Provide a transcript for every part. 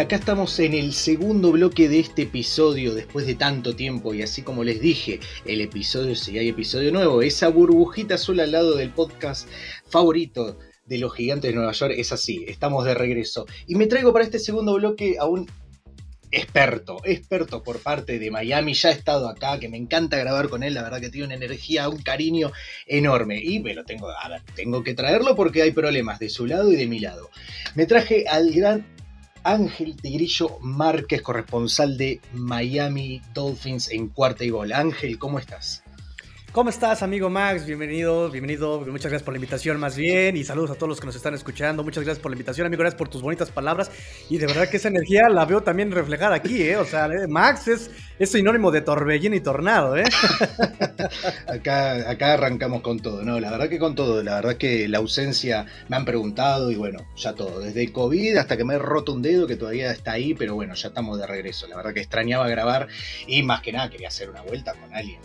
Acá estamos en el segundo bloque de este episodio después de tanto tiempo y así como les dije, el episodio, si hay episodio nuevo, esa burbujita azul al lado del podcast favorito de los gigantes de Nueva York es así, estamos de regreso. Y me traigo para este segundo bloque a un experto, experto por parte de Miami, ya ha estado acá, que me encanta grabar con él, la verdad que tiene una energía, un cariño enorme. Y me lo tengo, tengo que traerlo porque hay problemas de su lado y de mi lado. Me traje al gran Ángel Tigrillo Márquez, corresponsal de Miami Dolphins en cuarta y gol. Ángel, ¿cómo estás? ¿Cómo estás, amigo Max? Bienvenido, bienvenido. Muchas gracias por la invitación, más bien. Y saludos a todos los que nos están escuchando. Muchas gracias por la invitación, amigo. Gracias por tus bonitas palabras. Y de verdad que esa energía la veo también reflejada aquí, ¿eh? O sea, eh, Max es, es sinónimo de torbellino y tornado, ¿eh? acá, arrancamos con todo, ¿no? La verdad que con todo. La verdad que la ausencia me han preguntado y bueno, ya todo. Desde COVID hasta que me he roto un dedo que todavía está ahí, pero bueno, ya estamos de regreso. La verdad que extrañaba grabar y más que nada quería hacer una vuelta con alguien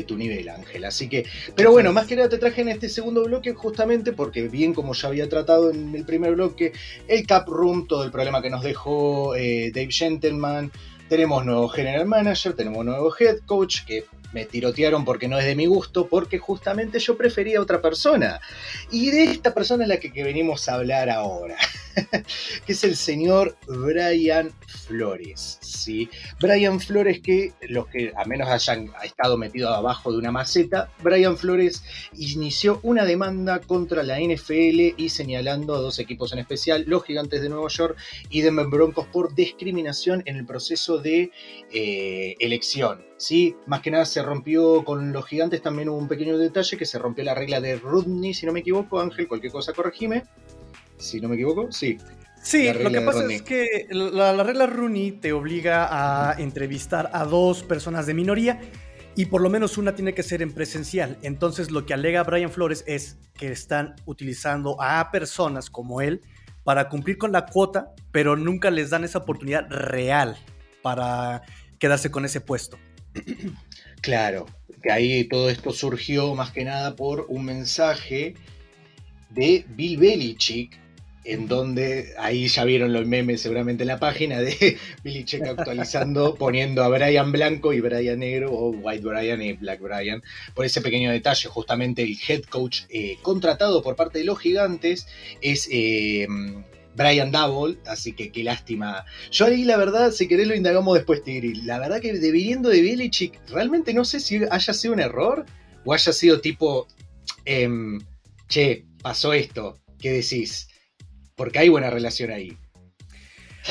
de tu nivel, Ángel. Así que, pero bueno, más que nada te traje en este segundo bloque justamente porque bien como ya había tratado en el primer bloque, el Cap Room, todo el problema que nos dejó eh, Dave Gentleman, tenemos nuevo general manager, tenemos nuevo head coach que me tirotearon porque no es de mi gusto, porque justamente yo prefería a otra persona. Y de esta persona es la que, venimos a hablar ahora, que es el señor Brian Flores. ¿sí? Brian Flores, que los que a menos hayan estado metidos abajo de una maceta, Brian Flores inició una demanda contra la NFL y señalando a dos equipos en especial, los Gigantes de Nueva York y Denver Broncos, por discriminación en el proceso de eh, elección. ¿Sí? Más que nada se rompió con los gigantes, también hubo un pequeño detalle que se rompió la regla de Rudney, si no me equivoco, Ángel, cualquier cosa corregime. Si no me equivoco, sí. Sí, lo que pasa es que la, la regla Rooney te obliga a entrevistar a dos personas de minoría y por lo menos una tiene que ser en presencial. Entonces lo que alega Brian Flores es que están utilizando a personas como él para cumplir con la cuota, pero nunca les dan esa oportunidad real para quedarse con ese puesto. Claro, que ahí todo esto surgió más que nada por un mensaje de Bill Belichick, en donde ahí ya vieron los memes seguramente en la página de Belichick actualizando, poniendo a Brian Blanco y Brian Negro, o White Brian y Black Brian, por ese pequeño detalle. Justamente el head coach eh, contratado por parte de los gigantes es eh, Brian Double, así que qué lástima. Yo ahí, la verdad, si querés lo indagamos después, Tigri. La verdad que de viniendo de Belichick, realmente no sé si haya sido un error o haya sido tipo, em, che, pasó esto, ¿qué decís? Porque hay buena relación ahí.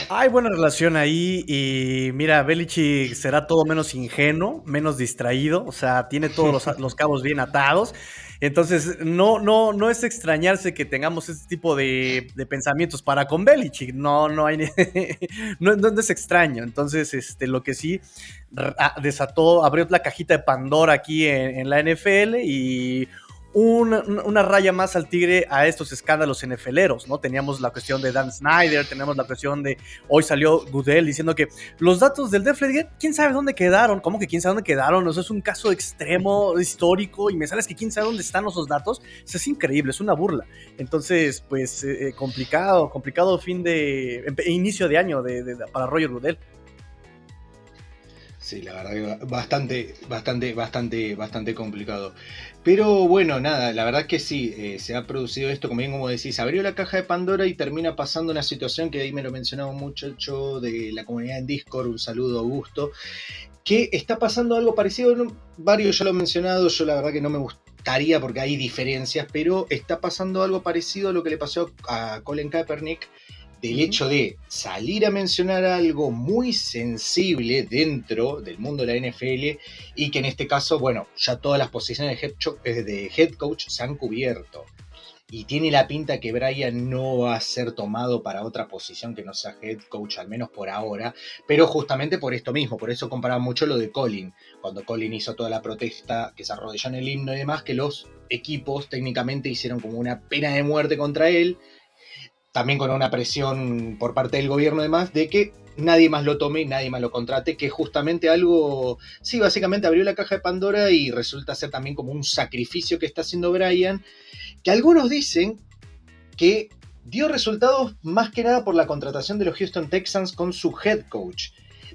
Hay buena relación ahí y mira, Belichick será todo menos ingenuo, menos distraído, o sea, tiene todos los, los cabos bien atados. Entonces, no, no, no es extrañarse que tengamos este tipo de, pensamientos para con Belichick. No, no hay. no, es extraño. Entonces, este, lo que sí ah, desató, abrió la cajita de Pandora aquí en la NFL y una, raya más al tigre a estos escándalos NFLeros, ¿no? Teníamos la cuestión de Dan Snyder, tenemos la cuestión de, hoy salió Goodell diciendo que los datos del Deflategate, quién sabe dónde quedaron, ¿cómo que quién sabe dónde quedaron? Eso es un caso extremo, histórico, y me sales que quién sabe dónde están esos datos, es increíble, es una burla. Entonces, pues, eh, eh, complicado, complicado fin de, inicio de año de, para Roger Goodell. Sí, la verdad que bastante, bastante, bastante, bastante complicado. Pero bueno, nada, la verdad que sí, eh, se ha producido esto, como bien como decís, abrió la caja de Pandora y termina pasando una situación que ahí me lo mencionaba un muchacho de la comunidad en Discord, un saludo Augusto, que está pasando algo parecido, varios ya lo han mencionado, yo la verdad que no me gustaría porque hay diferencias, pero está pasando algo parecido a lo que le pasó a Colin Kaepernick del hecho de salir a mencionar algo muy sensible dentro del mundo de la NFL y que en este caso, bueno, ya todas las posiciones de head, eh, de head coach se han cubierto. Y tiene la pinta que Brian no va a ser tomado para otra posición que no sea head coach, al menos por ahora, pero justamente por esto mismo, por eso comparaba mucho lo de Colin, cuando Colin hizo toda la protesta que se arrodilló en el himno y demás, que los equipos técnicamente hicieron como una pena de muerte contra él, también con una presión por parte del gobierno además de que nadie más lo tome y nadie más lo contrate, que justamente algo, sí, básicamente abrió la caja de Pandora y resulta ser también como un sacrificio que está haciendo Brian, que algunos dicen que dio resultados más que nada por la contratación de los Houston Texans con su head coach.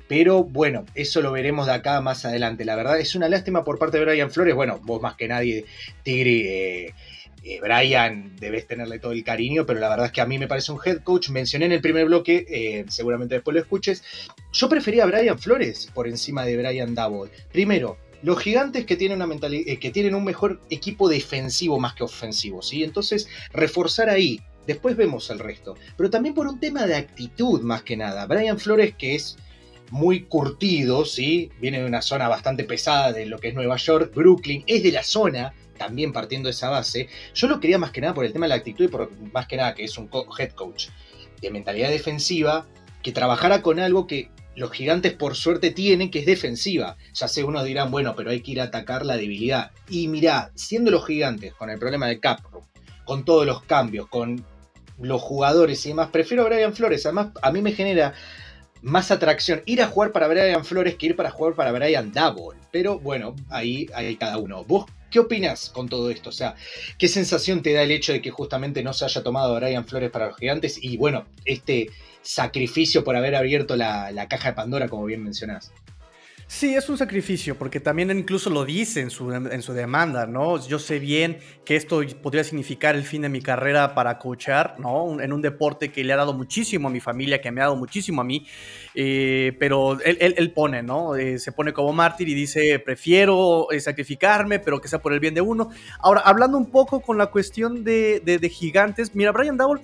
Pero bueno, eso lo veremos de acá más adelante. La verdad es una lástima por parte de Brian Flores. Bueno, vos más que nadie, Tigre, eh, eh, Brian, debes tenerle todo el cariño, pero la verdad es que a mí me parece un head coach. Mencioné en el primer bloque, eh, seguramente después lo escuches. Yo prefería a Brian Flores por encima de Brian Double. Primero, los gigantes que tienen, una mentalidad, que tienen un mejor equipo defensivo más que ofensivo, ¿sí? Entonces, reforzar ahí. Después vemos el resto. Pero también por un tema de actitud, más que nada. Brian Flores, que es muy curtido, ¿sí? Viene de una zona bastante pesada de lo que es Nueva York, Brooklyn, es de la zona, también partiendo de esa base. Yo lo quería más que nada por el tema de la actitud y por más que nada que es un head coach de mentalidad defensiva, que trabajara con algo que los gigantes por suerte tienen, que es defensiva. Ya sé, unos dirán, bueno, pero hay que ir a atacar la debilidad. Y mirá, siendo los gigantes con el problema de cap, con todos los cambios, con los jugadores y demás, prefiero a Brian Flores. Además, a mí me genera más atracción ir a jugar para Brian Flores que ir para jugar para Brian Double. Pero bueno, ahí hay cada uno. ¿Vos qué opinas con todo esto? O sea, ¿qué sensación te da el hecho de que justamente no se haya tomado a Brian Flores para los gigantes? Y bueno, este sacrificio por haber abierto la, la caja de Pandora, como bien mencionás. Sí, es un sacrificio, porque también incluso lo dice en su, en su demanda, ¿no? Yo sé bien que esto podría significar el fin de mi carrera para coachar, ¿no? En un deporte que le ha dado muchísimo a mi familia, que me ha dado muchísimo a mí, eh, pero él, él, pone, ¿no? Eh, se pone como mártir y dice, prefiero eh, sacrificarme, pero que sea por el bien de uno. Ahora, hablando un poco con la cuestión de, de, gigantes, mira, Brian Double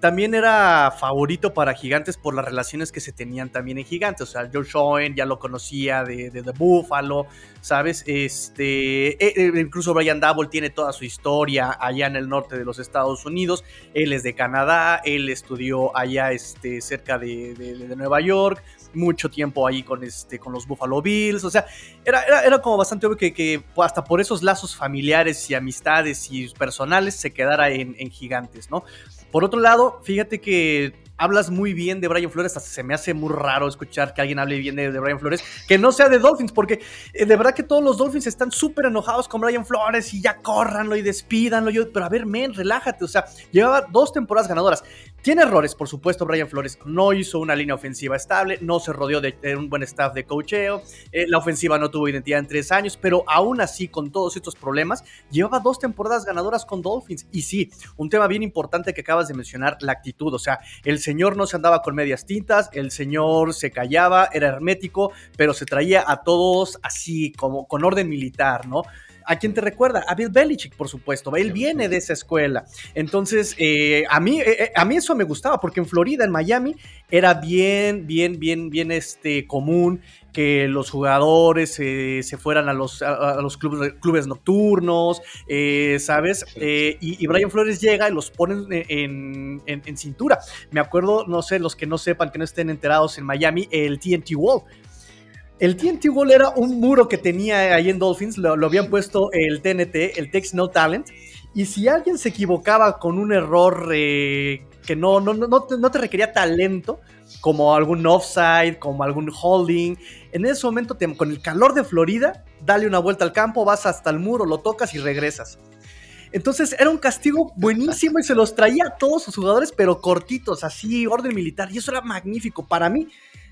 también era favorito para Gigantes por las relaciones que se tenían también en Gigantes. O sea, Joe Schoen ya lo conocía de, The Buffalo, ¿sabes? Este, e, e, incluso Brian Double tiene toda su historia allá en el norte de los Estados Unidos. Él es de Canadá, él estudió allá este, cerca de, Nueva York mucho tiempo ahí con, este, con los Buffalo Bills. O sea, era, era, como bastante obvio que, hasta por esos lazos familiares y amistades y personales se quedara en, en Gigantes, ¿no? Por otro lado, fíjate que hablas muy bien de Brian Flores, hasta se me hace muy raro escuchar que alguien hable bien de, Brian Flores, que no sea de Dolphins, porque eh, de verdad que todos los Dolphins están súper enojados con Brian Flores y ya córranlo y despídanlo. Yo, pero a ver, men, relájate, o sea, llevaba dos temporadas ganadoras. Tiene errores, por supuesto, Brian Flores. No hizo una línea ofensiva estable, no se rodeó de, un buen staff de cocheo, eh, la ofensiva no tuvo identidad en tres años, pero aún así, con todos estos problemas, llevaba dos temporadas ganadoras con Dolphins. Y sí, un tema bien importante que acabas de mencionar, la actitud. O sea, el señor no se andaba con medias tintas, el señor se callaba, era hermético, pero se traía a todos así, como con orden militar, ¿no? ¿A quién te recuerda? A Bill Belichick, por supuesto. Él viene de esa escuela. Entonces, eh, a, mí, eh, eh, a mí eso me gustaba, porque en Florida, en Miami, era bien, bien, bien, bien este, común que los jugadores se fueran a los, a, los clubes, clubes, nocturnos, ¿sabes? y, Brian Flores llega y los pone en, en, cintura. Me acuerdo, no sé, los que no sepan, que no estén enterados en Miami, el TNT Wall. El TNT Wall era un muro que tenía ahí en Dolphins, lo, habían puesto el TNT, el Text No Talent, y si alguien se equivocaba con un error eh, que no, no, no, no, te requería talento, como algún offside, como algún holding, en ese momento, con el calor de Florida, dale una vuelta al campo, vas hasta el muro, lo tocas y regresas. Entonces era un castigo buenísimo y se los traía a todos sus jugadores, pero cortitos, así, orden militar. Y eso era magnífico. Para mí,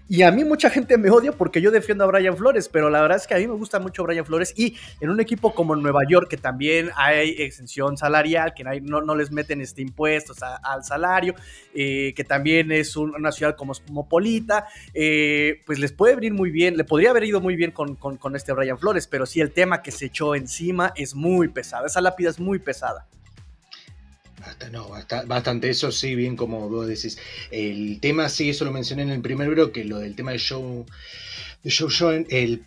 y a mí mucha gente me odia porque yo defiendo a Brian Flores, pero la verdad es que a mí me gusta mucho Brian Flores y en un equipo como Nueva York, que también hay exención salarial, que no, les meten este impuestos al salario, eh, que también es una ciudad como cosmopolita, eh, pues les puede venir muy bien, le podría haber ido muy bien con, con este Brian Flores, pero sí el tema que se echó encima es muy pesado, esa lápida es muy pesada. No, bastante, eso sí, bien como vos decís. El tema, sí, eso lo mencioné en el primer bloque, lo del tema de Show, de Show Show, el...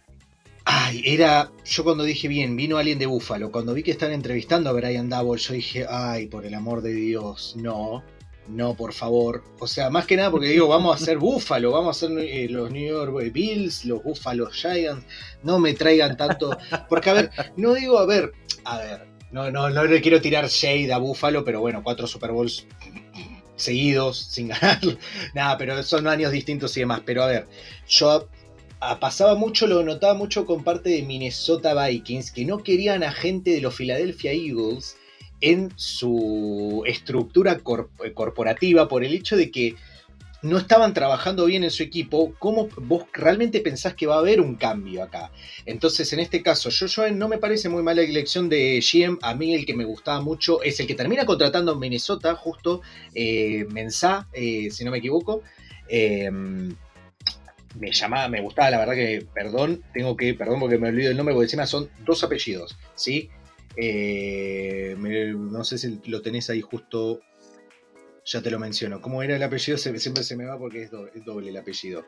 Ay, era, yo cuando dije bien, vino alguien de Búfalo, cuando vi que estaban entrevistando a Brian Double, yo dije, ay, por el amor de Dios, no, no, por favor. O sea, más que nada porque digo, vamos a hacer Búfalo, vamos a hacer eh, los New York Bills, los Buffalo Giants, no me traigan tanto, porque a ver, no digo, a ver, a ver, no, no, no le quiero tirar shade a Buffalo, pero bueno, cuatro Super Bowls seguidos, sin ganar. Nada, pero son años distintos y demás. Pero a ver, yo pasaba mucho, lo notaba mucho con parte de Minnesota Vikings, que no querían a gente de los Philadelphia Eagles en su estructura corporativa por el hecho de que no estaban trabajando bien en su equipo, ¿cómo vos realmente pensás que va a haber un cambio acá? Entonces, en este caso, yo, no me parece muy mala elección de GM. A mí el que me gustaba mucho es el que termina contratando en Minnesota, justo eh, eh, si no me equivoco. Em, me llamaba, me gustaba, la verdad que, perdón, tengo que, perdón porque me olvido el nombre, porque encima son dos apellidos, ¿sí? Eh, no sé si lo tenés ahí justo ya te lo menciono. ¿Cómo era el apellido? siempre se me va porque es doble, el apellido.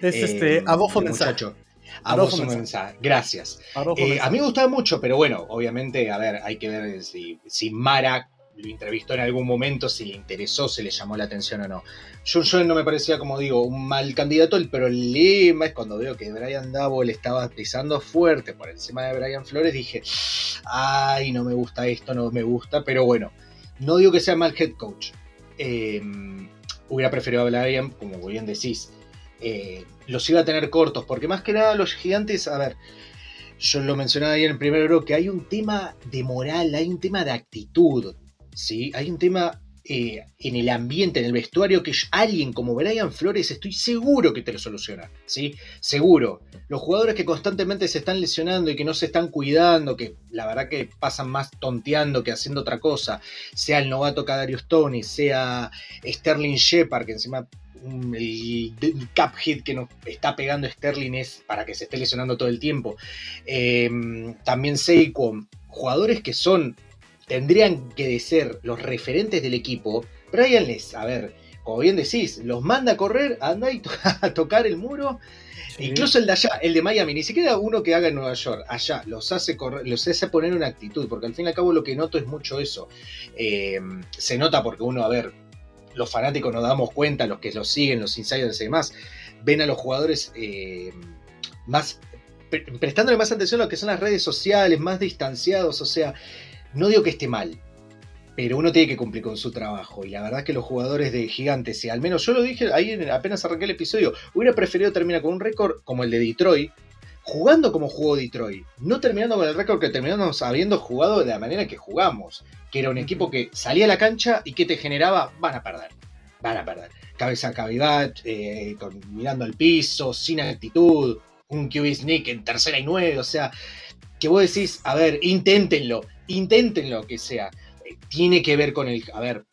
Es este, eh, Adolfo Mensacho. Adolfo Mensaje, gracias. Eh, a mí me gustaba mucho, pero bueno, obviamente, a ver, hay que ver si, si Mara lo entrevistó en algún momento, si le interesó, si le llamó la atención o no. Yo, yo no me parecía, como digo, un mal candidato. El problema es cuando veo que Brian le estaba pisando fuerte por encima de Brian Flores, dije, ay, no me gusta esto, no me gusta, pero bueno, no digo que sea mal head coach. Em, hubiera preferido a Brian, como bien decís. Eh, los iba a tener cortos, porque más que nada los gigantes, a ver, yo lo mencionaba ahí en el primer que hay un tema de moral, hay un tema de actitud, ¿sí? Hay un tema eh, en el ambiente, en el vestuario, que alguien como Brian Flores estoy seguro que te lo soluciona, ¿sí? Seguro. Los jugadores que constantemente se están lesionando y que no se están cuidando, que la verdad que pasan más tonteando que haciendo otra cosa, sea el novato Kadarius Tony, sea Sterling Shepard, que encima el, cap hit que nos está pegando Sterling es para que se esté lesionando todo el tiempo. Em, también Seiko, jugadores que son tendrían que ser los referentes del equipo, Brian les, a ver, como bien decís, los manda a correr, anda y a tocar el muro. Incluso el de allá, el de Miami, ni siquiera uno que haga en Nueva York, allá, los hace, correr, los hace poner una actitud, porque al fin y al cabo lo que noto es mucho eso. Eh, se nota porque uno, a ver, los fanáticos nos damos cuenta, los que los siguen, los insiders y demás, ven a los jugadores eh, más prestándole más atención a lo que son las redes sociales, más distanciados, o sea, no digo que esté mal, pero uno tiene que cumplir con su trabajo. Y la verdad que los jugadores de Gigantes, si al menos yo lo dije ahí apenas arranqué el episodio, hubiera preferido terminar con un récord como el de Detroit, jugando como jugó Detroit, no terminando con el récord que terminamos habiendo jugado de la manera que jugamos, que era un equipo que salía a la cancha y que te generaba, van a perder, van a perder. Cabeza a cavidad, eh, mirando al piso, sin actitud, un QB sneak en tercera y nueve, o sea, que vos decís, a ver, inténtenlo, intenten lo que sea. Eh, tiene que ver con el. A ver,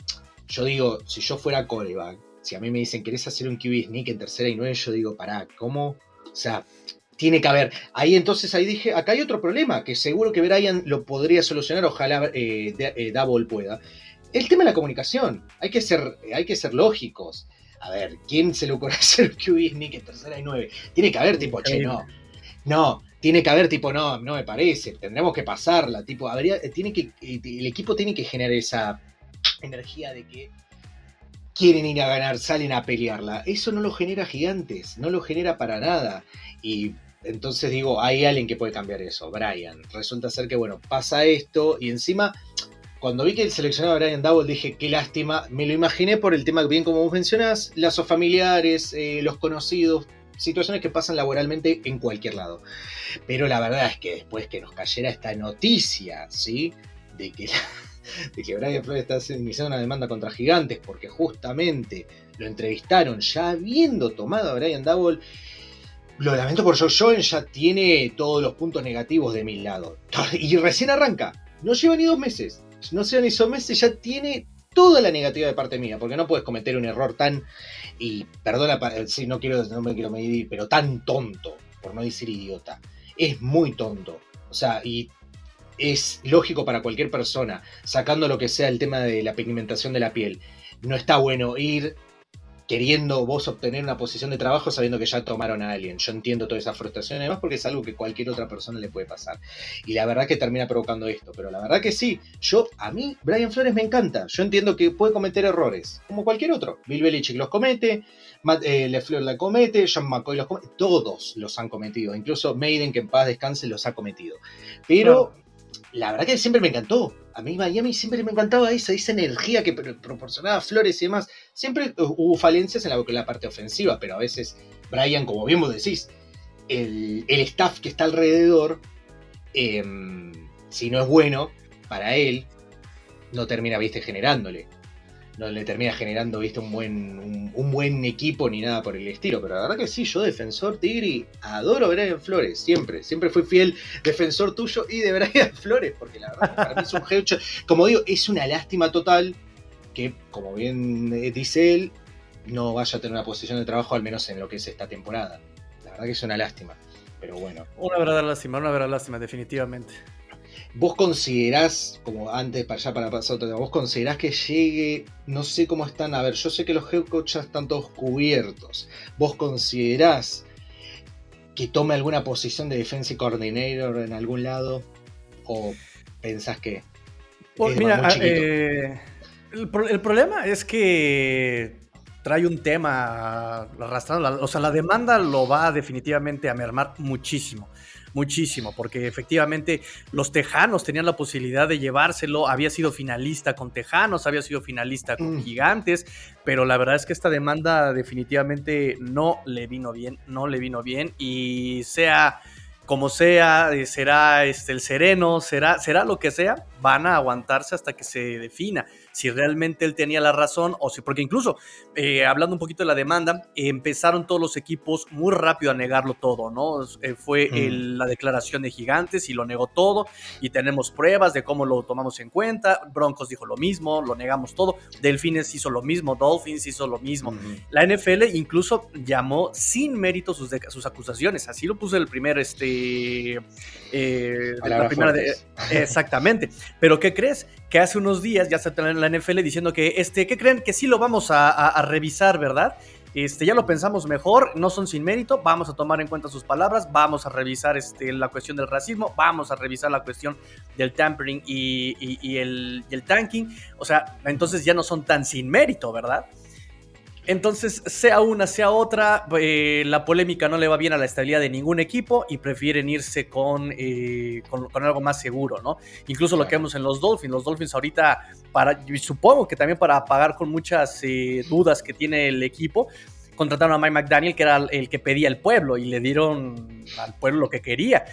yo digo, si yo fuera coreback, si a mí me dicen, ¿querés hacer un QB sneak en tercera y nueve? Yo digo, pará, ¿cómo? O sea, tiene que haber. Ahí entonces, ahí dije, acá hay otro problema, que seguro que Brian lo podría solucionar, ojalá eh, eh, Double pueda. El tema de la comunicación. Hay que ser, hay que ser lógicos. A ver, ¿quién se le ocurre hacer un QB sneak en tercera y nueve? Tiene que haber, tipo, che, no. No, tiene que haber tipo, no, no me parece, tendremos que pasarla, tipo, habría, eh, tiene que, eh, el equipo tiene que generar esa energía de que quieren ir a ganar, salen a pelearla. Eso no lo genera gigantes, no lo genera para nada. Y entonces digo, hay alguien que puede cambiar eso, Brian. Resulta ser que, bueno, pasa esto y encima, cuando vi que el seleccionado Brian Double dije, qué lástima, me lo imaginé por el tema, bien como vos mencionás, lazos familiares, eh, los conocidos, situaciones que pasan laboralmente en cualquier lado. Pero la verdad es que después que nos cayera esta noticia, ¿sí? De que, de que Brian Flores está iniciando una demanda contra gigantes porque justamente lo entrevistaron ya habiendo tomado a Brian Double. Lo lamento por Joe Joen, ya tiene todos los puntos negativos de mi lado. Y recién arranca. No lleva ni dos meses. No lleva ni dos meses, ya tiene toda la negativa de parte mía, porque no puedes cometer un error tan, y perdona si no quiero, no me quiero medir, pero tan tonto, por no decir idiota. Es muy tonto. O sea, y es lógico para cualquier persona, sacando lo que sea el tema de la pigmentación de la piel. No está bueno ir queriendo vos obtener una posición de trabajo sabiendo que ya tomaron a alguien. Yo entiendo toda esa frustración, además porque es algo que cualquier otra persona le puede pasar. Y la verdad que termina provocando esto, pero la verdad que sí, yo, a mí, Brian Flores me encanta. Yo entiendo que puede cometer errores, como cualquier otro. Bill Belichick los comete, Matt eh, LeFleur la comete, John McCoy los comete, todos los han cometido. Incluso Maiden, que en paz descanse, los ha cometido. Pero la verdad que siempre me encantó. A mí Miami siempre me encantaba esa, esa energía que proporcionaba Flores y demás. Siempre hubo falencias en la, parte ofensiva, pero a veces Brian, como bien vos decís, el, staff que está alrededor, em, si no es bueno para él, no termina, viste, generándole. No le termina generando, viste, un buen, un, buen equipo ni nada por el estilo. Pero la verdad que sí, yo defensor Tigri, adoro a Brian Flores, siempre. Siempre fui fiel defensor tuyo y de Brian Flores, porque la verdad es un G8. Como digo, es una lástima total que, como bien dice él, no vaya a tener una posición de trabajo, al menos en lo que es esta temporada. La verdad que es una lástima. Pero bueno. Una verdadera lástima, una verdadera lástima, definitivamente. ¿Vos considerás, como antes para allá para pasar otro tema, vos considerás que llegue, no sé cómo están, a ver, yo sé que los head coaches están todos cubiertos. ¿Vos considerás que tome alguna posición de defensive coordinator en algún lado? ¿O pensás que... Pues mira, eh, el, el, problema es que trae un tema arrastrando, o sea, la demanda lo va definitivamente a mermar muchísimo muchísimo, porque efectivamente los Tejanos tenían la posibilidad de llevárselo, había sido finalista con Tejanos, había sido finalista con mm. Gigantes, pero la verdad es que esta demanda definitivamente no le vino bien, no le vino bien y sea como sea, eh, será este, el sereno, será, será lo que sea, van a aguantarse hasta que se defina si realmente él tenía la razón o si, porque incluso eh, hablando un poquito de la demanda, empezaron todos los equipos muy rápido a negarlo todo, ¿no? Eh, fue mm. la declaración de Gigantes y lo negó todo y tenemos pruebas de cómo lo tomamos en cuenta, Broncos dijo lo mismo, lo negamos todo, Delfines hizo lo mismo, Dolphins hizo lo mismo, la NFL incluso llamó sin mérito sus, sus acusaciones, así lo puso el primer, este, eh, la primera de, exactamente, pero ¿qué crees? Que hace unos días ya se en la NFL diciendo que, este, ¿qué creen? Que sí lo vamos a, revisar, ¿verdad? Este, ya lo pensamos mejor, no son sin mérito, vamos a tomar en cuenta sus palabras, vamos a revisar este, la cuestión del racismo, vamos a revisar la cuestión del tampering y, el, y el tanking, o sea, entonces ya no son tan sin mérito, ¿verdad? Entonces, sea una, sea otra, eh, la polémica no le va bien a la estabilidad de ningún equipo y prefieren irse con, eh, con, algo más seguro, ¿no? Incluso lo que vemos en los Dolphins. Los Dolphins ahorita, para, supongo que también para pagar con muchas eh, dudas que tiene el equipo, contrataron a Mike McDaniel, que era el que pedía el pueblo, y le dieron al pueblo lo que quería.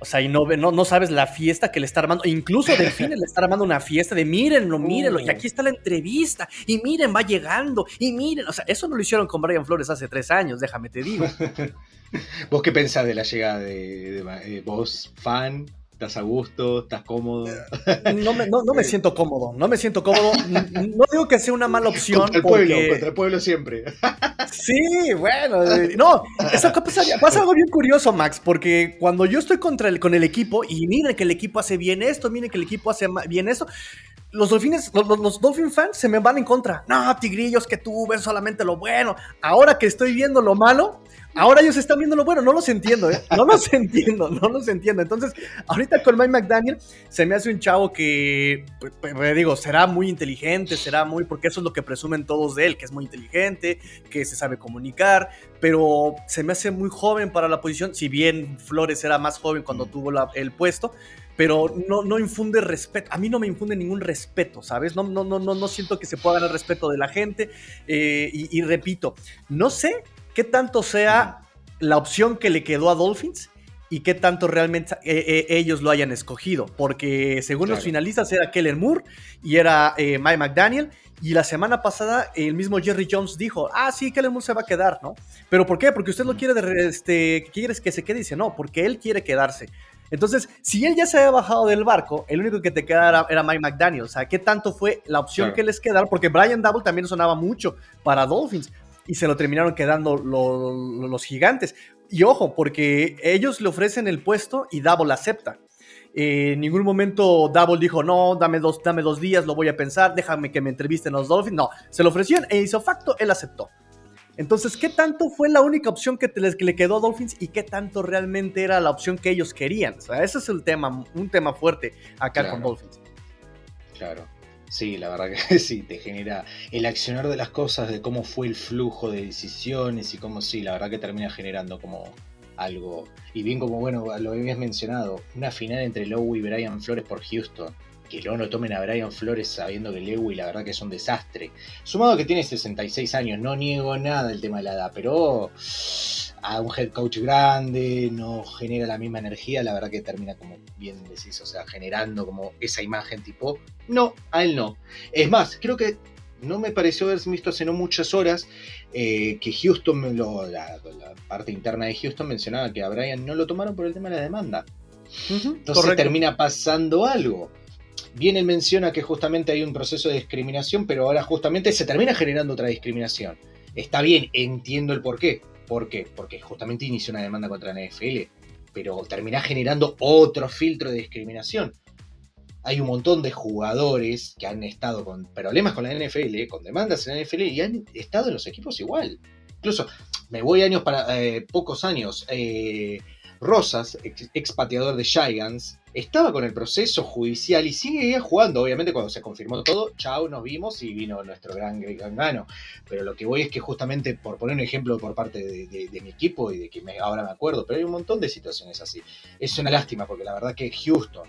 O sea, y no, no, no sabes la fiesta que le está armando. Incluso Delfine le está armando una fiesta de mírenlo, mírenlo. Y aquí está la entrevista. Y miren, va llegando. Y miren. O sea, eso no lo hicieron con Brian Flores hace tres años, déjame te digo. ¿Vos qué pensás de la llegada de, de vos, fan? ¿Estás a gusto? ¿Estás cómodo? No me, no, me siento cómodo, no me siento cómodo. No digo que sea una mala opción. Contra el pueblo, contra el pueblo siempre. Sí, bueno, eh, no, eso pasa, pasa, algo bien curioso, Max, porque cuando yo estoy contra el, con el equipo y miren que el equipo hace bien esto, miren que el equipo hace bien esto, los Dolphins, los, los, fans se me van en contra. No, tigrillos, que tú ves solamente lo bueno. Ahora que estoy viendo lo malo, Ahora ellos están viendo lo bueno, no los entiendo, ¿eh? No los entiendo, no los entiendo. Entonces, ahorita con Mike McDaniel se me hace un chavo que, pues, pues digo, será muy inteligente, será muy, porque eso es lo que presumen todos de él, que es muy inteligente, que se sabe comunicar, pero se me hace muy joven para la posición, si bien Flores era más joven cuando tuvo el puesto, pero no, no infunde respeto. A mí no me infunde ningún respeto, ¿sabes? No, no, no, no, no siento que se pueda ganar respeto de la gente. Eh, y, y repito, no sé qué tanto sea la opción que le quedó a Dolphins y qué tanto realmente eh, eh, ellos lo hayan escogido. Porque según los finalistas era Kellen Moore y era Mike McDaniel. Y la semana pasada el mismo Jerry Jones dijo, ah, sí, Kellen Moore se va a quedar, ¿no? ¿Pero por qué? Porque usted lo quiere, de, este, quieres que se quede. Y dice, no, porque él quiere quedarse. Entonces, si él ya se había bajado del barco, el único que te quedara era, Mike McDaniel. O sea, ¿qué tanto fue la opción que les quedaron? Porque Brian Double también sonaba mucho para Dolphins y se lo terminaron quedando los gigantes. Y ojo, porque ellos le ofrecen el puesto y Double acepta. Eh, en ningún momento Double dijo, no, dame dos, dame dos días, lo voy a pensar, déjame que me entrevisten los Dolphins. No, se lo ofrecieron e hizo facto, él aceptó. Entonces, ¿qué tanto fue la única opción que, le quedó a Dolphins y qué tanto realmente era la opción que ellos querían? O sea, ese es el tema, un tema fuerte acá con Dolphins. Claro. Sí, la verdad que sí, te genera el accionar de las cosas, de cómo fue el flujo de decisiones y cómo sí, la verdad que termina generando como algo. Y bien como, bueno, lo habías mencionado, una final entre Lowe y Brian Flores por Houston. Que luego no tomen a Brian Flores sabiendo que Lewy la verdad que es un desastre. Sumado que tiene 66 años, no niego nada del tema de la edad, pero a un head coach grande, no genera la misma energía, la verdad que termina como bien decís, o sea, generando como esa imagen tipo, no, a él no. Es más, creo que no me pareció haber visto hace no muchas horas eh, que Houston, la, parte interna de Houston mencionaba que a Brian no lo tomaron por el tema de la demanda. Entonces termina pasando algo. Bien él menciona que justamente hay un proceso de discriminación, pero ahora justamente se termina generando otra discriminación. Está bien, entiendo el por qué. ¿Por qué? Porque justamente inició una demanda contra la NFL, pero termina generando otro filtro de discriminación. Hay un montón de jugadores que han estado con problemas con la NFL, con demandas en la NFL, y han estado en los equipos igual. Incluso, me voy años para, eh, pocos años, eh, Rosas, ex, de Giants, estaba con el proceso judicial y sigue jugando. Obviamente, cuando se confirmó todo, chao, nos vimos y vino nuestro gran, gano. Pero lo que voy es que, justamente, por poner un ejemplo por parte de, mi equipo y de que ahora me acuerdo, pero hay un montón de situaciones así. Es una lástima porque la verdad que Houston.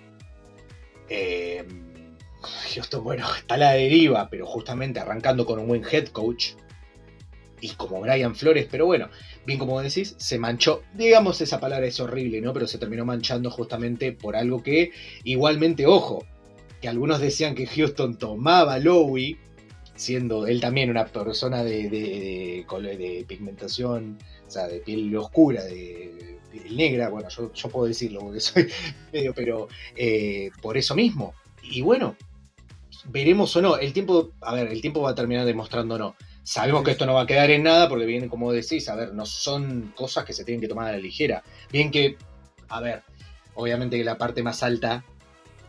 Eh, Houston, bueno, está a la deriva, pero justamente arrancando con un buen head coach y como Brian Flores, pero bueno, bien como decís, se manchó, digamos esa palabra es horrible, ¿no? Pero se terminó manchando justamente por algo que igualmente, ojo, que algunos decían que Houston tomaba a Lowy, siendo él también una persona de, de, pigmentación, o sea, de piel oscura, de, piel negra, bueno, yo, puedo decirlo porque soy medio, pero eh, por eso mismo. Y bueno, veremos o no, el tiempo, a ver, el tiempo va a terminar demostrando o no. Sabemos que esto no va a quedar en nada porque viene, como decís, a ver, no son cosas que se tienen que tomar a la ligera. Bien que, a ver, obviamente que la parte más alta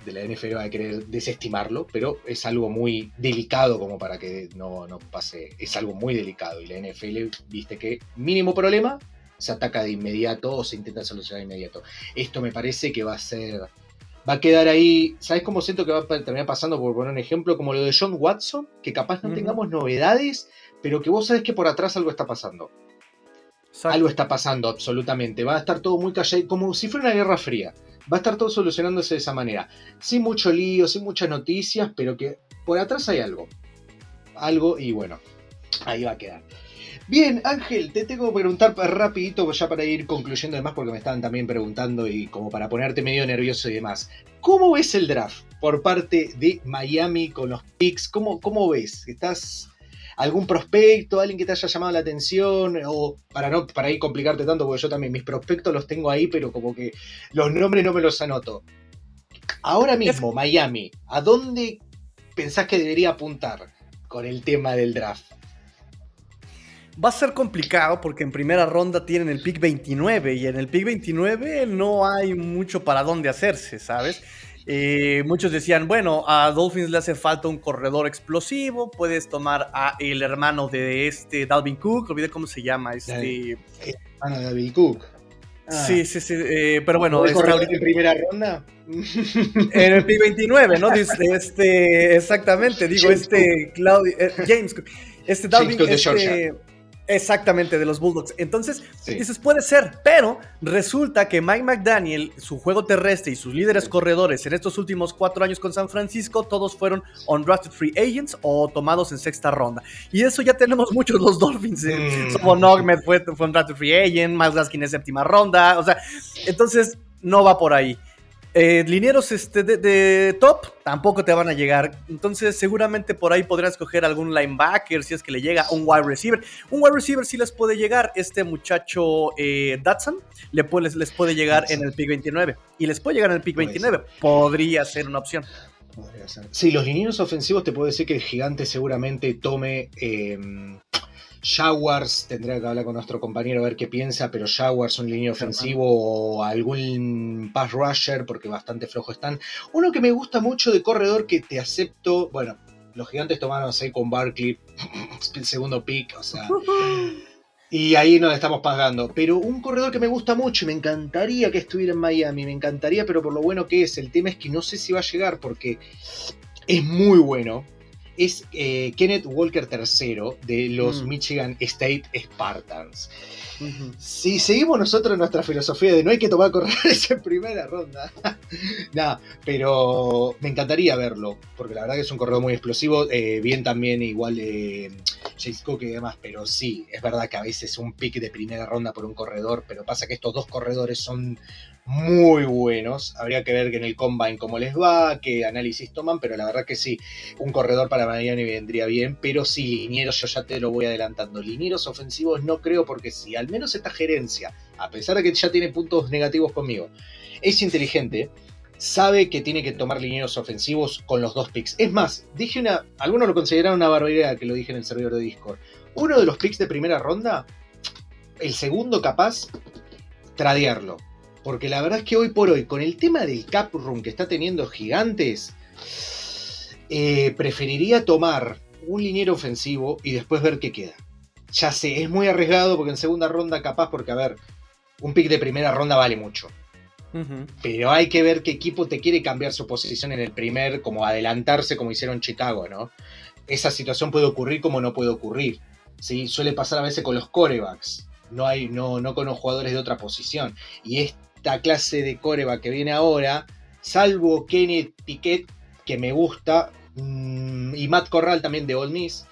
de la NFL va a querer desestimarlo, pero es algo muy delicado como para que no, no pase. Es algo muy delicado y la NFL, viste que mínimo problema, se ataca de inmediato o se intenta solucionar de inmediato. Esto me parece que va a ser va a quedar ahí. ¿Sabes cómo siento que va a terminar pasando? Por poner un ejemplo, como lo de John Watson, que capaz no tengamos novedades, pero que vos sabés que por atrás algo está pasando. Algo está pasando, absolutamente. Va a estar todo muy callado, como si fuera una guerra fría. Va a estar todo solucionándose de esa manera. Sin mucho lío, sin muchas noticias, pero que por atrás hay algo. Algo y bueno, ahí va a quedar. Bien, Ángel, te tengo que preguntar rapidito ya para ir concluyendo además porque me estaban también preguntando y como para ponerte medio nervioso y demás. ¿Cómo ves el draft por parte de Miami con los picks? ¿Cómo, cómo ves? ¿Estás algún prospecto, alguien que te haya llamado la atención, o para no para ir complicarte tanto, porque yo también mis prospectos los tengo ahí, pero como que los nombres no me los anoto. Ahora mismo, Miami, ¿a dónde pensás que debería apuntar con el tema del draft? Va a ser complicado porque en primera ronda tienen el pick 29 y en el pick 29 no hay mucho para dónde hacerse, ¿sabes? Eh, muchos decían, bueno, a Dolphins le hace falta un corredor explosivo, puedes tomar a el hermano de este Dalvin Cook, olvidé cómo se llama, este... hermano de Dalvin Cook. Ah. Sí, sí, sí, eh, pero bueno. ¿Está ahorita en primera ronda? En el P29, ¿no? Este, exactamente, digo, este Claudio, eh, James Cook. Este Dalvin, este, Exactamente, de los Bulldogs. Entonces, dices, puede ser, pero resulta que Mike McDaniel, su juego terrestre y sus líderes corredores en estos últimos cuatro años con San Francisco, todos fueron undrafted free agents o tomados en sexta ronda. Y eso ya tenemos muchos los Dolphins. ¿eh? Mm. fue, fue undrafted free agent, Miles Gaskin en séptima ronda. O sea, entonces no va por ahí. Eh, linieros este, de, top tampoco te van a llegar. Entonces, seguramente por ahí podrás coger algún linebacker si es que le llega un wide receiver. Un wide receiver sí les puede llegar. Este muchacho eh, Datsun le puede, les, puede llegar en el pick 29. Y les puede llegar en el pick 29. Podría ser una opción. Podría ser. Sí, los linieros ofensivos te puedo decir que el gigante seguramente tome. Em, Jaguars, tendría que hablar con nuestro compañero a ver qué piensa, pero Jaguars un línea ofensivo o algún pass rusher, porque bastante flojo están. Uno que me gusta mucho de corredor que te acepto, bueno, los gigantes tomaron a con Barkley, el segundo pick, o sea. Y ahí nos estamos pagando. Pero un corredor que me gusta mucho y me encantaría que estuviera en Miami, me encantaría, pero por lo bueno que es, el tema es que no sé si va a llegar porque es muy bueno es eh, Kenneth Walker III de los mm. Michigan State Spartans. Si seguimos nosotros nuestra filosofía de no hay que tomar corredores en primera ronda, nada, pero me encantaría verlo, porque la verdad que es un corredor muy explosivo, eh, bien también igual de Chase Cook y demás, pero sí, es verdad que a veces un pick de primera ronda por un corredor, pero pasa que estos dos corredores son muy buenos. Habría que ver que en el combine cómo les va, qué análisis toman, pero la verdad que sí, un corredor para Miami vendría bien, pero sí, linieros yo ya te lo voy adelantando. Linieros ofensivos no creo porque sí, al menos esta gerencia, a pesar de que ya tiene puntos negativos conmigo, es inteligente, sabe que tiene que tomar linieros ofensivos con los dos picks. Es más, dije una, algunos lo consideraron una barbaridad que lo dije en el servidor de Discord. Uno de los picks de primera ronda, el segundo capaz, tradearlo porque la verdad es que hoy por hoy, con el tema del cap room que está teniendo Gigantes, eh, preferiría tomar un liniero ofensivo y después ver qué queda. Ya sé, es muy arriesgado porque en segunda ronda capaz, porque a ver, un pick de primera ronda vale mucho. Pero hay que ver qué equipo te quiere cambiar su posición en el primer, como adelantarse como hicieron Chicago, ¿no? Esa situación puede ocurrir como no puede ocurrir. ¿sí? Suele pasar a veces con los corebacks. No, hay, no, no con los jugadores de otra posición. Y es esta clase de coreba que viene ahora, salvo Kenneth Piquet, que me gusta, mm, y Matt Corral también de Old Miss,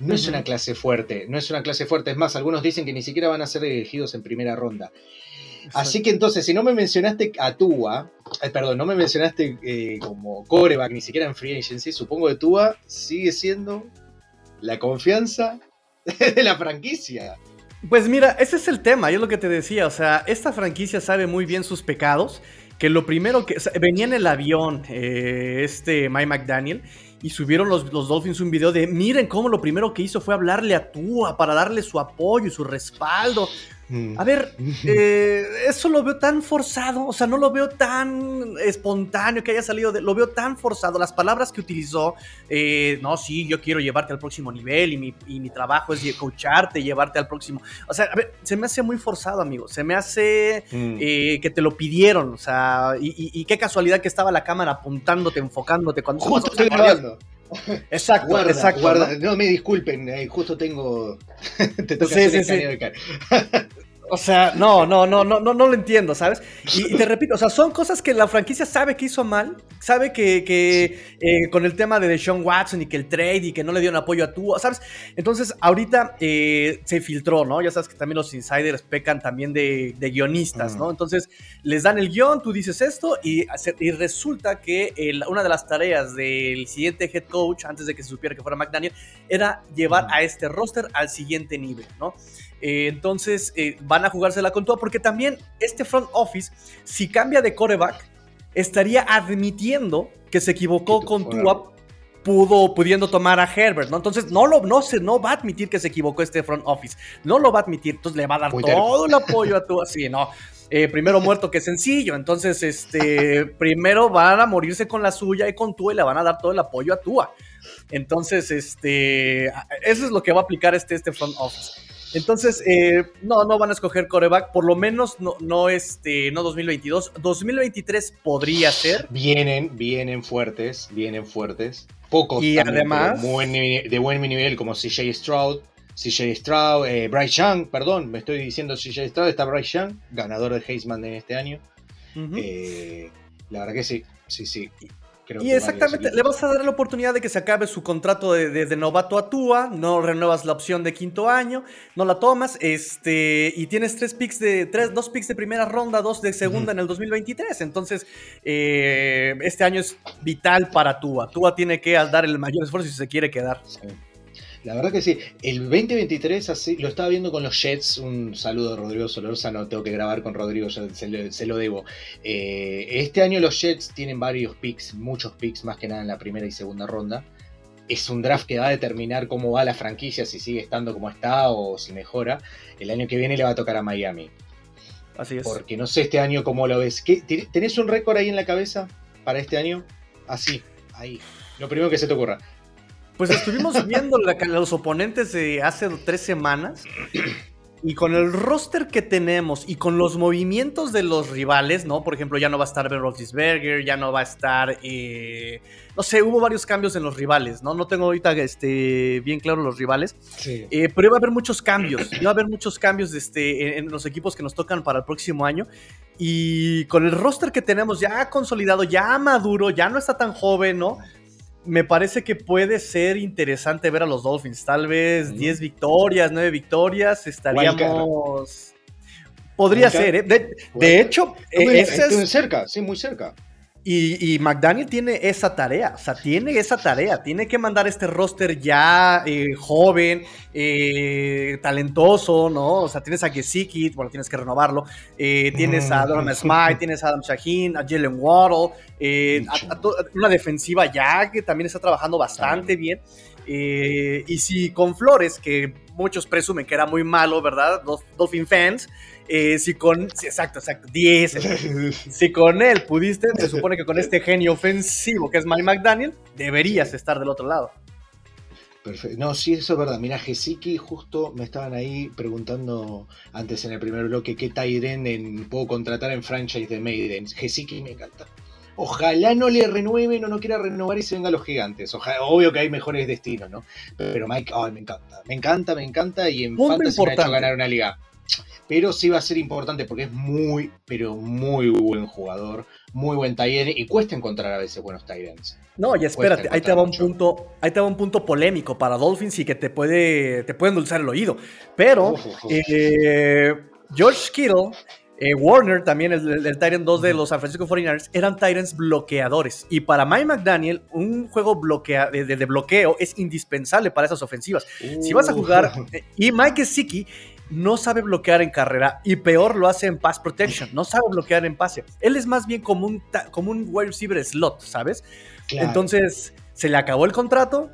no es una clase fuerte, no es una clase fuerte. Es más, algunos dicen que ni siquiera van a ser elegidos en primera ronda. Así que entonces, si no me mencionaste a Tua, eh, perdón, no me mencionaste eh, como coreback, ni siquiera en free agency, supongo que Tua sigue siendo la confianza de la franquicia. Pues mira, ese es el tema, yo lo que te decía, o sea, esta franquicia sabe muy bien sus pecados, que lo primero que... venía en el avión eh, este Mike McDaniel y subieron los, los, Dolphins un video de, miren cómo lo primero que hizo fue hablarle a Tua para darle su apoyo y su respaldo. Mm. A ver, eh, eso lo veo tan forzado, o sea, no lo veo tan espontáneo que haya salido, de, lo veo tan forzado. Las palabras que utilizó, eh, no, sí, yo quiero llevarte al próximo nivel y mi, y mi trabajo es coacharte, llevarte al próximo. O sea, a ver, se me hace muy forzado, amigo. Se me hace mm. eh, que te lo pidieron, o sea, y, qué casualidad que estaba la cámara apuntándote, enfocándote cuando... Justo estoy grabando. Exacto, exacto. Guarda. ¿no? me disculpen, justo tengo. te toca sí, sí, sí. O sea, no, no, no, no, no, no lo entiendo, ¿sabes? Y, te repito, o sea, son cosas que la franquicia sabe que hizo mal, sabe que, que eh, con el tema de Sean Watson y que el trade y que no le dieron apoyo a tú, ¿sabes? Entonces, ahorita eh, se filtró, ¿no? Ya sabes que también los insiders pecan también de, guionistas, ¿no? Entonces, les dan el guion, tú dices esto y, y resulta que una de las tareas del siguiente head coach, antes de que se supiera que fuera McDaniel, era llevar a este roster al siguiente nivel, ¿no? Eh, entonces eh, van a jugársela con todo, porque también este front office, si cambia de coreback, estaría admitiendo que se equivocó con Tua, pudo, pudiendo tomar a Herbert, ¿no? Entonces no, lo, no, se, no va a admitir que se equivocó este front office, no lo va a admitir, entonces le va a dar todo el apoyo a Tua, sí, ¿no? Eh, primero muerto que sencillo. Entonces, este, primero van a morirse con la suya y con Tua y le van a dar todo el apoyo a Tua. Entonces, este, eso es lo que va a aplicar este, este front office. Entonces, eh, no, no van a escoger coreback, por lo menos no, no, este, no 2022. 2023 podría ser. Vienen, vienen fuertes, vienen fuertes. Pocos y además, de buen, de buen nivel, como CJ Stroud. CJ Stroud, eh, Bryce Young, perdón, me estoy diciendo CJ Stroud, está Bryce Young, ganador de Heisman en este año. Eh, la verdad que sí, sí, sí y exactamente, le vas a dar la oportunidad de que se acabe su contrato desde de, novato a Tua, no renuevas la opción de quinto año, no la tomas, este, y tienes tres picks de, tres, dos picks de primera ronda, dos de segunda en el 2023. Entonces, eh, este año es vital para Tua. Tua tiene que dar el mayor esfuerzo si se quiere quedar. La verdad que sí. El 2023 así, lo estaba viendo con los Jets. Un saludo a Rodrigo no tengo que grabar con Rodrigo, se, lo debo. Eh, este año los Jets tienen varios picks, muchos picks, más que nada en la primera y segunda ronda. Es un draft que va a determinar cómo va la franquicia, si sigue estando como está o si mejora. El año que viene le va a tocar a Miami. Así es. Porque no sé este año cómo lo ves. ¿Tenés un récord ahí en la cabeza para este año? Así, ahí. Lo primero que se te ocurra. Pues estuvimos viendo los oponentes de hace tres semanas. y con el roster que tenemos y con los movimientos de los rivales, ¿no? Por ejemplo, ya no va a estar Ben Roethlisberger, ya no va a estar, eh, no sé, hubo varios cambios en los rivales, ¿no? No tengo ahorita este, bien claro los rivales, sí. eh, pero iba a haber muchos cambios, iba a haber muchos cambios este, en, los equipos que nos tocan para el próximo año y con el roster que tenemos ya consolidado, ya maduro, ya no está tan joven, ¿no? Me parece que puede ser interesante ver a los Dolphins. Tal vez 10 victorias, 9 victorias, estaríamos... Podría ser, ¿eh? De, hecho, eh, es... cerca, sí, muy cerca. Y, McDaniel tiene esa tarea, o sea, tiene esa tarea, tiene que mandar este roster ya eh, joven, eh, talentoso, ¿no? O sea, tienes a Gesicki, bueno, tienes que renovarlo, eh, tienes a Donovan Smythe, tienes a Adam Shaheen, a Jalen Waddle, una defensiva ya que también está trabajando bastante bien. y si con Flores, que muchos presumen que era muy malo, ¿verdad? Dolphin fans, eh, si con. exacto, exacto. 10. si con él pudiste, se supone que con este genio ofensivo que es Mike McDaniel, deberías estar del otro lado. Perfecto. No, sí, eso es verdad. Mira, Gesiki, justo me estaban ahí preguntando antes en el primer bloque qué Tyren puedo contratar en franchise de Maiden. Gesiki me encanta. Ojalá no le renueven o no quiera renovar y se venga a los gigantes. obvio que hay mejores destinos, ¿no? Pero Mike, ay, me encanta. Me encanta, me encanta. Y en Fantasy me ha hecho ganar una liga pero sí va a ser importante porque es muy, pero muy buen jugador, muy buen Tyrant y cuesta encontrar a veces buenos Tyrants. No, y espérate, ahí te va un punto, ahí te va un punto polémico para Dolphins y que te puede, te puede endulzar el oído. Pero eh, George Kittle, eh, Warner, también el, el, Tyrant 2 de los San Francisco 49ers, eran Tyrants bloqueadores. Y para Mike McDaniel, un juego bloquea, de, de, bloqueo es indispensable para esas ofensivas. si vas a jugar, y Mike Siki no sabe bloquear en carrera y peor lo hace en pass protection, no sabe bloquear en pase. Él es más bien como un, como un wide receiver slot, ¿sabes? Entonces, se le acabó el contrato.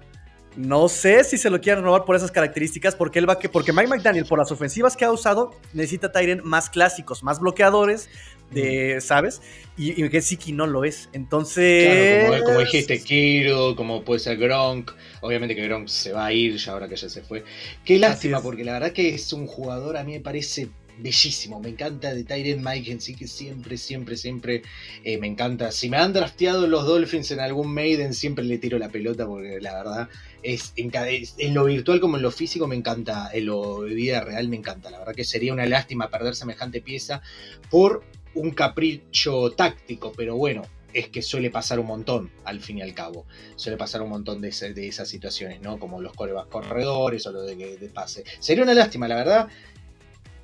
No sé si se lo quiere renovar por esas características, porque él va que, porque Mike McDaniel, por las ofensivas que ha usado, necesita Tyren más clásicos, más bloqueadores, de, ¿sabes? Y, y Gesicki no lo es. Entonces. Claro, como, dijiste, Kiro, como puede ser Gronk. Obviamente que Gronk se va a ir ya ahora que ya se fue. Qué lástima, porque la verdad que es un jugador, a mí me parece bellísimo. Me encanta de Tyren Mike sí que siempre, siempre, siempre eh, me encanta. Si me han drafteado los Dolphins en algún Maiden, siempre le tiro la pelota porque la verdad es en, en, lo virtual como en lo físico me encanta, en lo de vida real me encanta. La verdad que sería una lástima perder semejante pieza por un capricho táctico, pero bueno, es que suele pasar un montón, al fin y al cabo. Suele pasar un montón de, de esas situaciones, ¿no? Como los corebas corredores o lo de, de, pase. Sería una lástima, la verdad.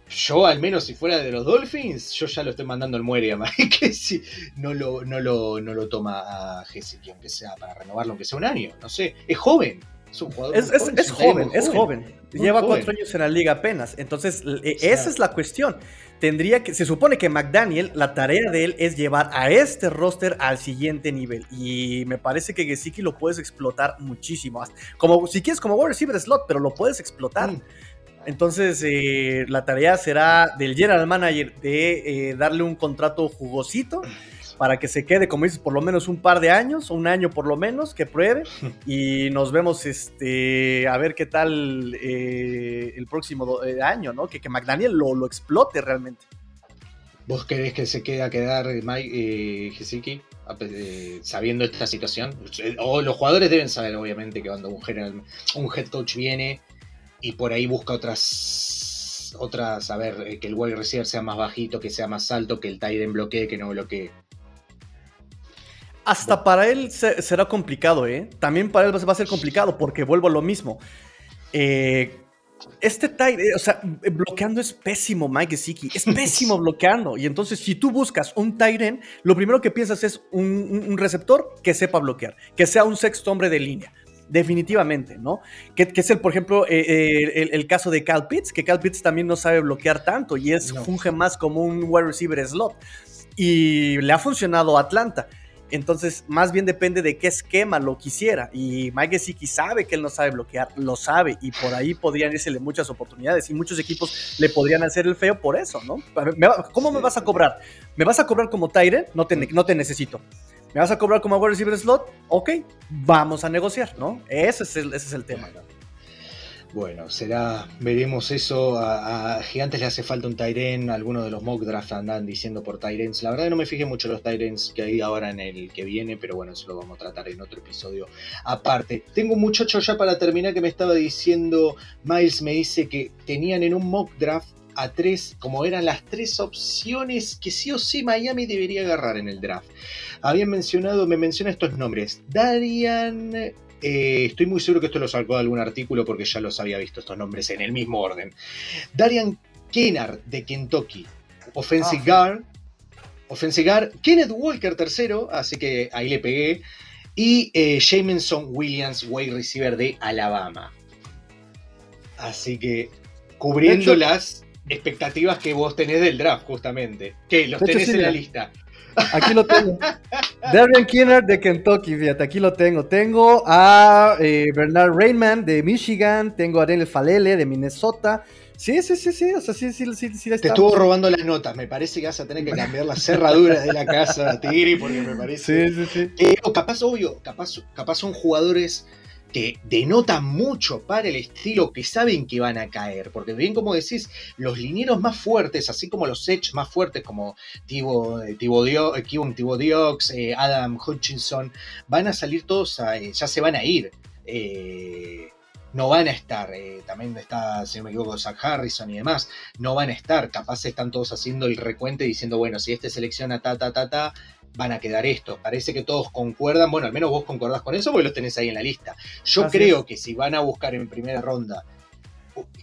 Yo, al menos si fuera de los Dolphins, yo ya lo estoy mandando al muere a que si no lo, no, lo, no lo toma a Jesse, aunque sea para renovarlo, aunque sea un año. No sé, es joven. Es un jugador. Es, joven, es joven, es joven. Lleva cuatro años en la liga apenas. Entonces, e, esa es la cuestión tendría que, se supone que McDaniel, la tarea de él es llevar a este roster al siguiente nivel. Y me parece que Gesicki lo puedes explotar muchísimo. Como si quieres, como wide receiver slot, pero lo puedes explotar. Mm. Entonces, eh, la tarea será del general manager de eh, darle un contrato jugosito para que se quede, como dices, por lo menos un par de años, un año por lo menos, que pruebe. Y nos vemos este, a ver qué tal eh, el próximo eh, año, ¿no? Que, que McDaniel lo, lo, explote realmente. ¿Vos querés que se quede a quedar Mike eh, eh, sabiendo esta situación? O los jugadores deben saber, obviamente, que cuando un, general, un head coach viene y por ahí busca otras otras, a ver, que el wide receiver sea más bajito, que sea más alto, que el end bloquee, que no bloquee. Hasta para él será complicado, ¿eh? También para él va a ser complicado porque vuelvo a lo mismo. Eh, este tight, o sea, bloqueando es pésimo, Mike Gesicki. Es pésimo bloqueando. Y entonces, si tú buscas un tight end, lo primero que piensas es un, receptor que sepa bloquear, que sea un sexto hombre de línea. Definitivamente, ¿no? Que, es el, por ejemplo, eh, eh, el, caso de Cal Pitts, que Cal Pitts también no sabe bloquear tanto y es, funge más como un wide receiver slot. Y le ha funcionado a Atlanta. Entonces, más bien depende de qué esquema lo quisiera. Y Mike Gesicki sabe que él no sabe bloquear, lo sabe. Y por ahí podrían irse muchas oportunidades. Y muchos equipos le podrían hacer el feo por eso, ¿no? ¿Cómo me vas a cobrar? ¿Me vas a cobrar como Tyre? No te, no te necesito. ¿Me vas a cobrar como wide receiver slot? Ok, vamos a negociar, ¿no? Ese es el, ese es el tema. Bueno, será, veremos eso. A, Gigantes le hace falta un Tyren. Algunos de los mock draft andan diciendo por Tyrens. La verdad no me fijé mucho los Tyrens que hay ahora en el que viene, pero bueno, eso lo vamos a tratar en otro episodio aparte. Tengo un muchacho ya para terminar que me estaba diciendo, Miles me dice que tenían en un mock draft a tres, como eran las tres opciones que sí o sí Miami debería agarrar en el draft. Habían mencionado, me menciona estos nombres. Darian eh, estoy muy seguro que esto lo sacó de algún artículo porque ya los había visto estos nombres en el mismo orden. Darian Kennard de Kentucky, Offensive ah. Guard. Offensive Guard, Kenneth Walker tercero, así que ahí le pegué. Y eh, Jameson Williams, wide receiver de Alabama. Así que cubriendo las expectativas que vos tenés del draft, justamente. Que los tenés en la lista. Aquí lo tengo. Darian Kinnard de Kentucky, fíjate, aquí lo tengo. Tengo a eh, Bernard Rainman de Michigan, tengo a Daniel Falele de Minnesota. Sí, sí, sí, sí, o sea, sí, sí, sí, sí Te estuvo robando las notas, me parece que vas a tener que cambiar las cerraduras de la casa, Tigri, porque me parece... Sí, sí, sí. Eh, capaz, obvio, capaz, capaz son jugadores que denotan mucho para el estilo que saben que van a caer. Porque bien como decís, los linieros más fuertes, así como los edge más fuertes como Tibo, eh, Tibo, eh, Diox, eh, Adam Hutchinson, van a salir todos, ya se van a ir. no van a estar, también está, si no me equivoco, Zach Harrison y demás, no van a estar, capaz están todos haciendo el recuente diciendo, bueno, si este selecciona ta, ta, ta, ta, van a quedar estos. Parece que todos concuerdan, bueno, al menos vos concordás con eso porque los tenés ahí en la lista. Yo creo que si van a buscar en primera ronda,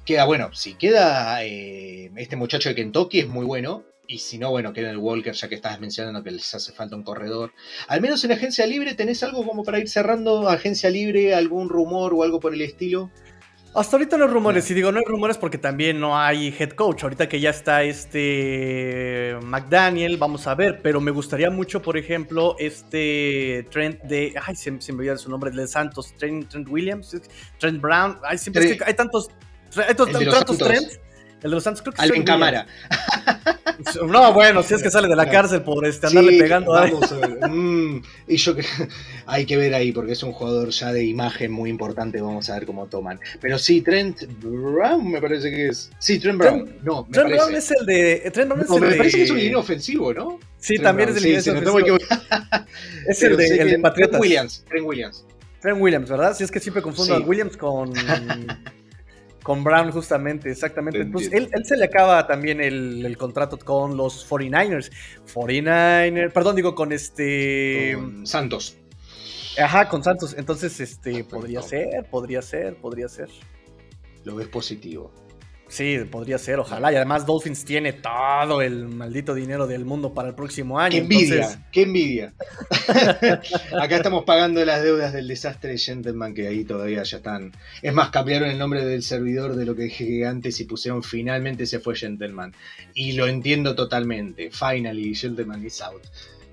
queda bueno, si queda eh, este muchacho de Kentucky es muy bueno. Y si no, bueno, queda el Walker, ya que estabas mencionando que les hace falta un corredor. Al menos en agencia libre, ¿tenés algo como para ir cerrando agencia libre, algún rumor o algo por el estilo? Hasta ahorita no hay rumores, y digo no hay rumores porque también no hay head coach. Ahorita que ya está este McDaniel, vamos a ver, pero me gustaría mucho, por ejemplo, este Trent de. Ay, se, me olvidó su nombre, de Santos, Trent, Williams, Trent Brown. Ay, siempre es que hay tantos. Hay tantos, Trent. El de los Santos creo que Alvin Cámara. No, bueno, si es que sale de la cárcel por este, andarle pegando. Vamos a ver. Mm, y yo que hay que ver ahí, porque es un jugador ya de imagen muy importante. Vamos a ver cómo toman. Pero sí, Trent Brown me parece que es. Sí, Trent Brown. no, me Trent Brown es el de. Trent Brown es no, el me parece que es un línea ofensivo, ¿no? Sí, también es el línea ofensivo. es el de, el de Patriotas. Trent Williams. Trent Williams. Trent Williams, ¿verdad? Si es que siempre confundo a Williams con. Con Brown, justamente, exactamente. Pues él, se le acaba también el, contrato con los 49ers. 49ers, perdón, digo con este. Santos. Ajá, con Santos. Entonces, este, podría ser, podría ser, podría ser. Lo ves positivo. Sí, podría ser, ojalá. Y además Dolphins tiene todo el maldito dinero del mundo para el próximo año. ¡Qué envidia! ¡Qué envidia! Acá estamos pagando las deudas del desastre de Gentleman, que ahí todavía ya están. Es más, cambiaron el nombre del servidor de lo que dije antes y pusieron finalmente se fue Gentleman. Y lo entiendo totalmente. Finally, Gentleman is out.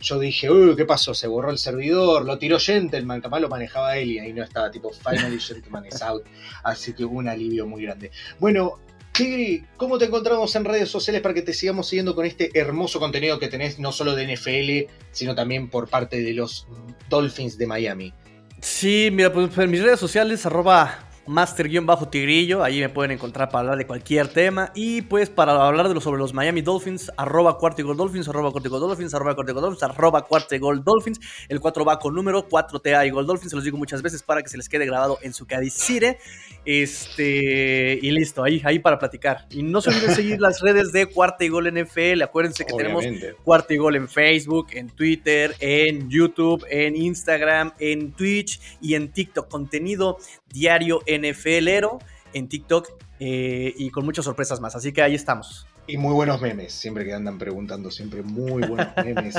Yo dije, uy, ¿qué pasó? Se borró el servidor, lo tiró Gentleman, capaz lo manejaba él y ahí no estaba tipo Finally Gentleman is out. Así que hubo un alivio muy grande. Bueno, Tigri, ¿cómo te encontramos en redes sociales para que te sigamos siguiendo con este hermoso contenido que tenés no solo de NFL, sino también por parte de los Dolphins de Miami? Sí, mira, pues en mis redes sociales, arroba master-tigrillo, ahí me pueden encontrar para hablar de cualquier tema. Y pues para hablar de lo, sobre los Miami Dolphins, arroba cuarto gol Dolphins, arroba cuarto gol Dolphins, arroba cuarto gol Dolphins, arroba cuarto gol Dolphins. El 4 va con número, 4TA y gol Dolphins, se los digo muchas veces para que se les quede grabado en su cadicire. Este, y listo, ahí, ahí para platicar. Y no se olviden seguir las redes de Cuarta y Gol NFL. Acuérdense que tenemos Cuarta y Gol en Facebook, en Twitter, en YouTube, en Instagram, en Twitch y en TikTok. Contenido diario NFLero en TikTok eh, y con muchas sorpresas más. Así que ahí estamos. Y muy buenos memes, siempre que andan preguntando, siempre muy buenos memes,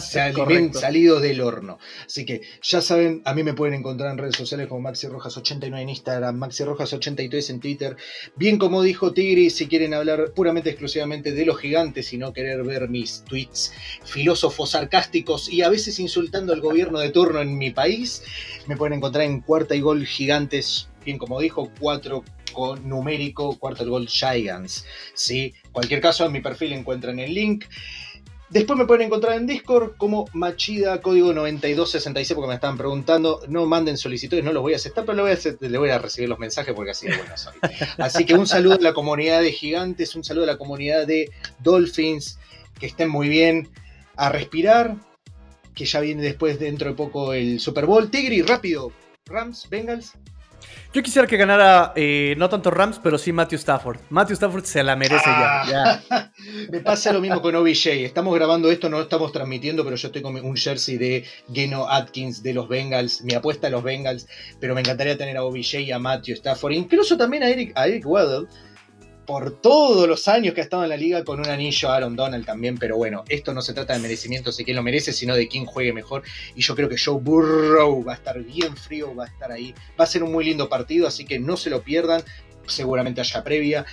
salidos del horno. Así que ya saben, a mí me pueden encontrar en redes sociales como Maxi Rojas89 en Instagram, Maxi Rojas83 en Twitter. Bien como dijo Tigri, si quieren hablar puramente exclusivamente de los gigantes y no querer ver mis tweets filósofos sarcásticos y a veces insultando al gobierno de turno en mi país, me pueden encontrar en Cuarta y Gol Gigantes, como dijo, cuatro numérico Cuarto Gol Giants. ¿sí? Cualquier caso, en mi perfil encuentran el link. Después me pueden encontrar en Discord como Machida, código 9266, porque me estaban preguntando. No manden solicitudes, no los voy a aceptar, pero le voy a, recibir los mensajes porque así. Así que un saludo a la comunidad de gigantes, un saludo a la comunidad de Dolphins, que estén muy bien. A respirar, que ya viene después dentro de poco el Super Bowl. Tigri, rápido. Rams, Bengals. Yo quisiera que ganara eh, no tanto Rams, pero sí Matthew Stafford. Matthew Stafford se la merece ya. Ah. Me pasa lo mismo con OBJ. Estamos grabando esto, no lo estamos transmitiendo, pero yo estoy con un jersey de Geno Atkins de los Bengals. Mi apuesta a los Bengals, pero me encantaría tener a OBJ y a Matthew Stafford. Incluso también a Eric, a Eric Weddle por todos los años que ha estado en la liga con un anillo Aaron Donald también, pero bueno, esto no se trata de merecimientos de quién lo merece, sino de quién juegue mejor. Y yo creo que Joe Burrow va a estar bien frío, va a estar ahí. Va a ser un muy lindo partido, así que no se lo pierdan. Seguramente haya previa.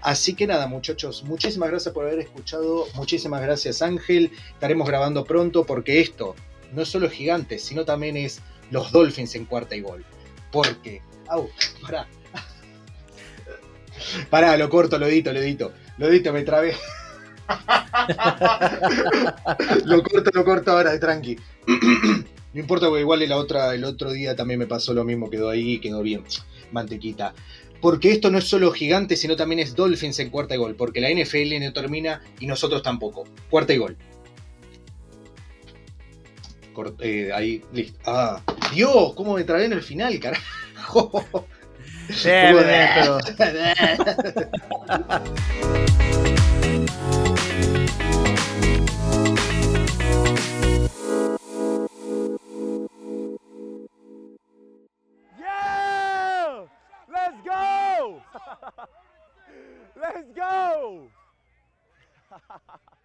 Así que nada, muchachos, muchísimas gracias por haber escuchado. Muchísimas gracias, Ángel. Estaremos grabando pronto porque esto no es solo gigantes, sino también es los Dolphins en cuarta y gol. Porque, au, pará, Pará, lo corto, lo edito, lo edito. Lo edito, me trabé. lo corto, lo corto ahora, tranqui. no importa, porque igual la otra, el otro día también me pasó lo mismo, quedó ahí, quedó bien. Mantequita. Porque esto no es solo gigante, sino también es Dolphins en cuarta y gol. Porque la NFL no termina y nosotros tampoco. Cuarta y gol. Eh, ahí, listo. Ah, Dios, cómo me trabé en el final, carajo. Bien, bien. Yeah! Let's go! Let's go!